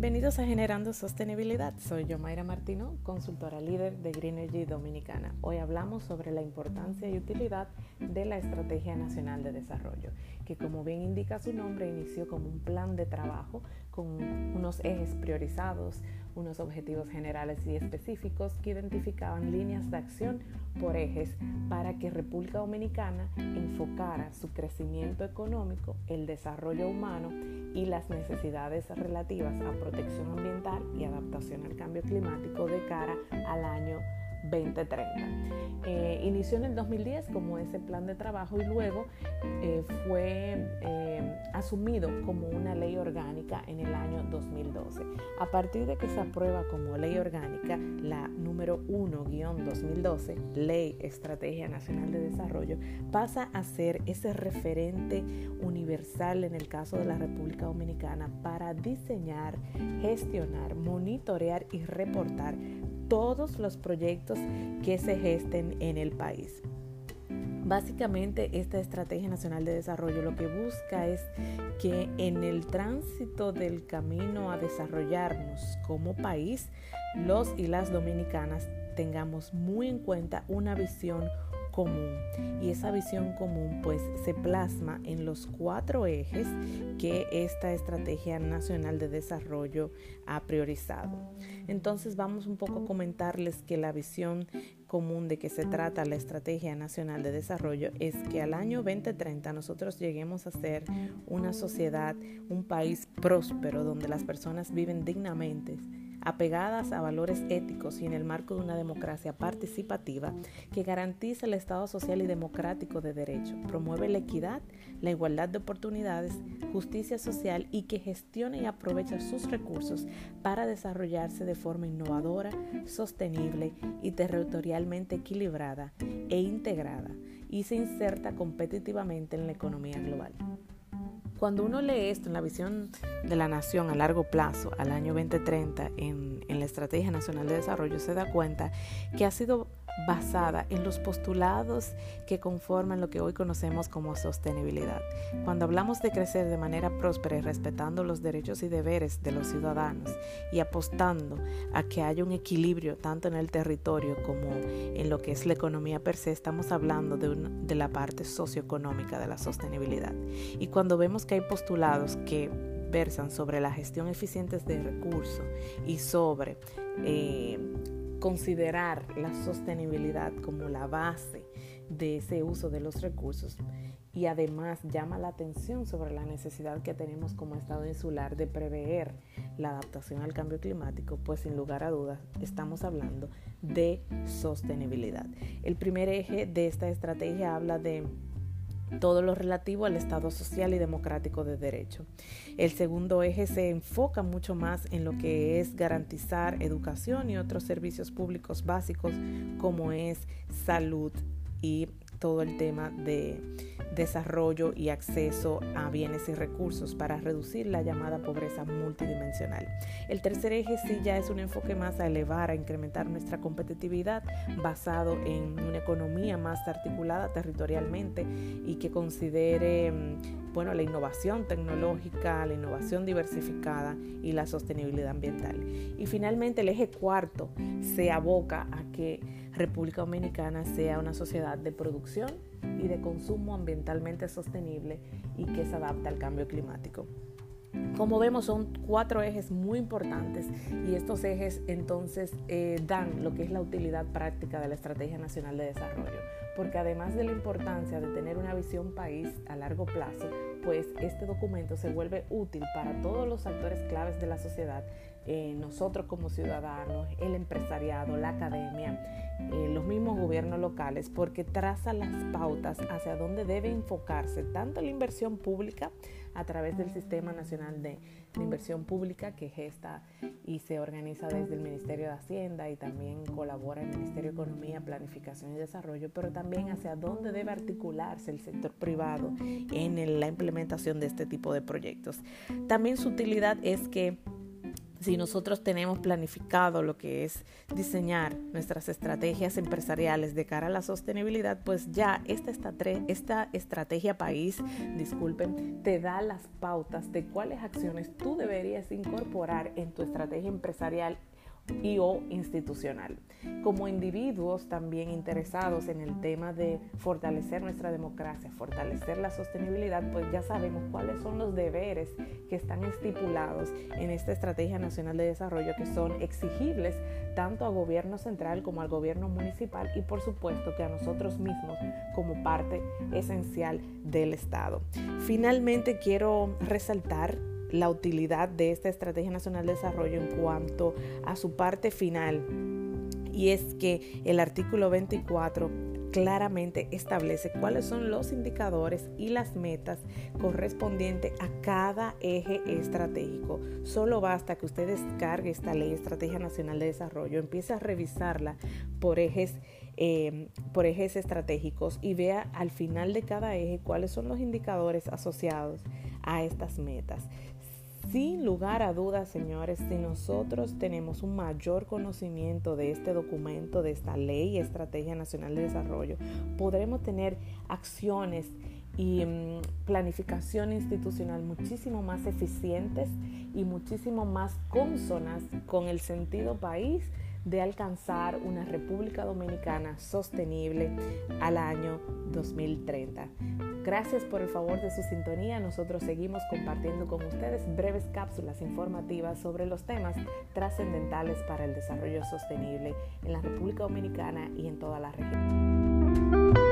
Bienvenidos a Generando Sostenibilidad. Soy yo, Mayra Martino, consultora líder de Green Energy Dominicana. Hoy hablamos sobre la importancia y utilidad de la Estrategia Nacional de Desarrollo, que como bien indica su nombre, inició como un plan de trabajo con unos ejes priorizados, unos objetivos generales y específicos que identificaban líneas de acción por ejes para que República Dominicana enfocara su crecimiento económico, el desarrollo humano y las necesidades relativas a protección ambiental y adaptación al cambio climático de cara al año 2030. Eh, inició en el 2010 como ese plan de trabajo y luego eh, fue eh, asumido como una ley orgánica en el año 2012. A partir de que se aprueba como ley orgánica la número 1-2012, Ley Estrategia Nacional de Desarrollo, pasa a ser ese referente universal en el caso de la República Dominicana para diseñar, gestionar, monitorear y reportar todos los proyectos que se gesten en el país. Básicamente esta Estrategia Nacional de Desarrollo lo que busca es que en el tránsito del camino a desarrollarnos como país, los y las dominicanas tengamos muy en cuenta una visión común y esa visión común pues se plasma en los cuatro ejes que esta estrategia nacional de desarrollo ha priorizado. Entonces vamos un poco a comentarles que la visión común de que se trata la estrategia nacional de desarrollo es que al año 2030 nosotros lleguemos a ser una sociedad, un país próspero donde las personas viven dignamente apegadas a valores éticos y en el marco de una democracia participativa que garantiza el Estado social y democrático de derecho, promueve la equidad, la igualdad de oportunidades, justicia social y que gestione y aprovecha sus recursos para desarrollarse de forma innovadora, sostenible y territorialmente equilibrada e integrada y se inserta competitivamente en la economía global. Cuando uno lee esto en la visión de la nación a largo plazo, al año 2030, en, en la Estrategia Nacional de Desarrollo, se da cuenta que ha sido basada en los postulados que conforman lo que hoy conocemos como sostenibilidad. Cuando hablamos de crecer de manera próspera y respetando los derechos y deberes de los ciudadanos y apostando a que haya un equilibrio tanto en el territorio como en lo que es la economía per se, estamos hablando de, de la parte socioeconómica de la sostenibilidad. Y cuando vemos que hay postulados que versan sobre la gestión eficiente de recursos y sobre eh, considerar la sostenibilidad como la base de ese uso de los recursos y además llama la atención sobre la necesidad que tenemos como Estado insular de prever la adaptación al cambio climático, pues sin lugar a dudas estamos hablando de sostenibilidad. El primer eje de esta estrategia habla de todo lo relativo al Estado social y democrático de derecho. El segundo eje se enfoca mucho más en lo que es garantizar educación y otros servicios públicos básicos como es salud y todo el tema de desarrollo y acceso a bienes y recursos para reducir la llamada pobreza multidimensional. El tercer eje sí ya es un enfoque más a elevar, a incrementar nuestra competitividad basado en una economía más articulada territorialmente y que considere mm, bueno, la innovación tecnológica, la innovación diversificada y la sostenibilidad ambiental. Y finalmente el eje cuarto se aboca a que República Dominicana sea una sociedad de producción y de consumo ambientalmente sostenible y que se adapta al cambio climático. Como vemos son cuatro ejes muy importantes y estos ejes entonces eh, dan lo que es la utilidad práctica de la Estrategia Nacional de Desarrollo, porque además de la importancia de tener una visión país a largo plazo, pues este documento se vuelve útil para todos los actores claves de la sociedad eh, nosotros como ciudadanos, el empresariado, la academia, eh, los mismos gobiernos locales, porque traza las pautas hacia dónde debe enfocarse tanto la inversión pública a través del Sistema Nacional de, de, Inversión Pública que gesta y se organiza desde el Ministerio de Hacienda y también colabora el Ministerio de Economía, Planificación y Desarrollo, pero también hacia dónde debe articularse el sector privado en la implementación de este tipo de proyectos. También su utilidad es que si nosotros tenemos planificado lo que es diseñar nuestras estrategias empresariales de cara a la sostenibilidad, pues ya esta, esta estrategia país, disculpen, te da las pautas de cuáles acciones tú deberías incorporar en tu estrategia empresarial y o institucional. Como individuos también interesados en el tema de fortalecer nuestra democracia, fortalecer la sostenibilidad, pues ya sabemos cuáles son los deberes que están estipulados en esta Estrategia Nacional de Desarrollo que son exigibles tanto al gobierno central como al gobierno municipal y por supuesto que a nosotros mismos como parte esencial del Estado. Finalmente quiero resaltar la utilidad de esta Estrategia Nacional de Desarrollo en cuanto a su parte final. Y es que el artículo 24 claramente establece cuáles son los indicadores y las metas correspondientes a cada eje estratégico. Solo basta que usted descargue esta ley Estrategia Nacional de Desarrollo, empiece a revisarla por ejes, eh, por ejes estratégicos y vea al final de cada eje cuáles son los indicadores asociados a estas metas. Sin lugar a dudas, señores, si nosotros tenemos un mayor conocimiento de este documento, de esta ley estrategia nacional de desarrollo, podremos tener acciones y mm, planificación institucional muchísimo más eficientes y muchísimo más consonas con el sentido país de alcanzar una República Dominicana sostenible al año 2030. Gracias por el favor de su sintonía. Nosotros seguimos compartiendo con ustedes breves cápsulas informativas sobre los temas trascendentales para el desarrollo sostenible en la República Dominicana y en toda la región.